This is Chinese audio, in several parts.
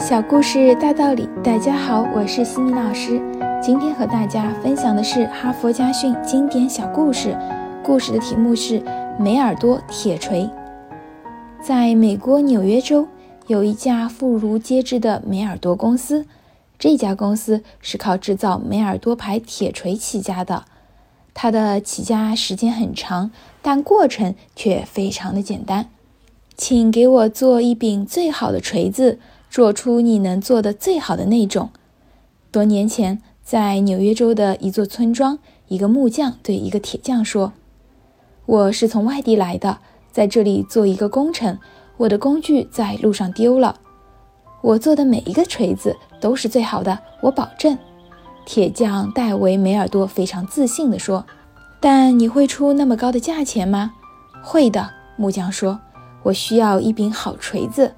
小故事大道理，大家好，我是西米老师。今天和大家分享的是哈佛家训经典小故事，故事的题目是《梅尔多铁锤》。在美国纽约州，有一家妇孺皆知的梅尔多公司，这家公司是靠制造梅尔多牌铁锤起家的。它的起家时间很长，但过程却非常的简单。请给我做一柄最好的锤子，做出你能做的最好的那种。多年前，在纽约州的一座村庄，一个木匠对一个铁匠说：“我是从外地来的，在这里做一个工程，我的工具在路上丢了。我做的每一个锤子都是最好的，我保证。”铁匠戴维·梅尔多非常自信地说：“但你会出那么高的价钱吗？”“会的。”木匠说。我需要一柄好锤子，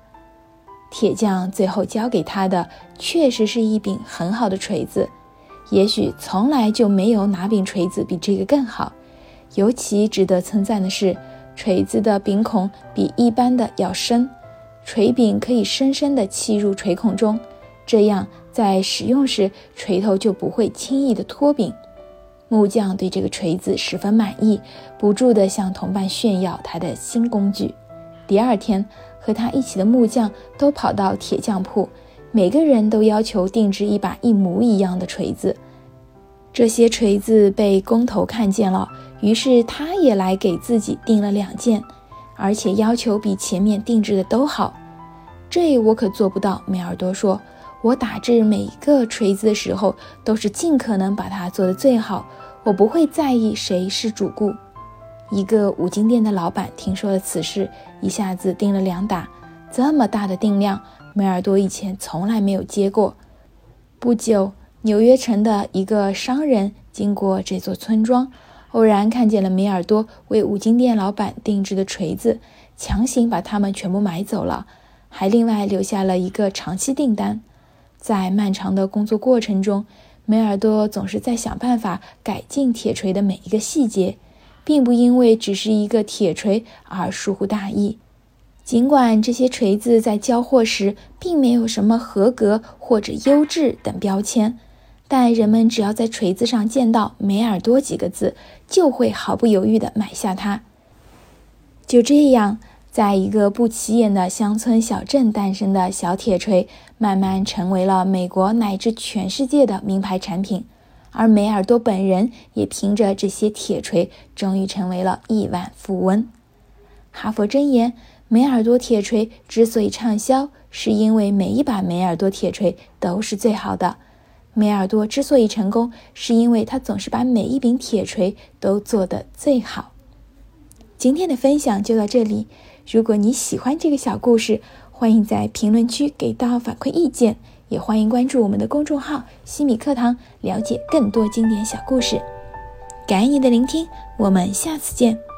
铁匠最后交给他的确实是一柄很好的锤子。也许从来就没有哪柄锤子比这个更好。尤其值得称赞的是，锤子的柄孔比一般的要深，锤柄可以深深地砌入锤孔中，这样在使用时锤头就不会轻易的脱柄。木匠对这个锤子十分满意，不住地向同伴炫耀他的新工具。第二天，和他一起的木匠都跑到铁匠铺，每个人都要求定制一把一模一样的锤子。这些锤子被工头看见了，于是他也来给自己订了两件，而且要求比前面定制的都好。这我可做不到，梅尔多说：“我打制每一个锤子的时候，都是尽可能把它做得最好，我不会在意谁是主顾。”一个五金店的老板听说了此事，一下子订了两打，这么大的订量，梅尔多以前从来没有接过。不久，纽约城的一个商人经过这座村庄，偶然看见了梅尔多为五金店老板定制的锤子，强行把它们全部买走了，还另外留下了一个长期订单。在漫长的工作过程中，梅尔多总是在想办法改进铁锤的每一个细节。并不因为只是一个铁锤而疏忽大意，尽管这些锤子在交货时并没有什么合格或者优质等标签，但人们只要在锤子上见到“梅尔多”几个字，就会毫不犹豫地买下它。就这样，在一个不起眼的乡村小镇诞生的小铁锤，慢慢成为了美国乃至全世界的名牌产品。而梅尔多本人也凭着这些铁锤，终于成为了亿万富翁。哈佛箴言：梅尔多铁锤之所以畅销，是因为每一把梅尔多铁锤都是最好的。梅尔多之所以成功，是因为他总是把每一柄铁锤都做得最好。今天的分享就到这里。如果你喜欢这个小故事，欢迎在评论区给到反馈意见。也欢迎关注我们的公众号“西米课堂”，了解更多经典小故事。感恩你的聆听，我们下次见。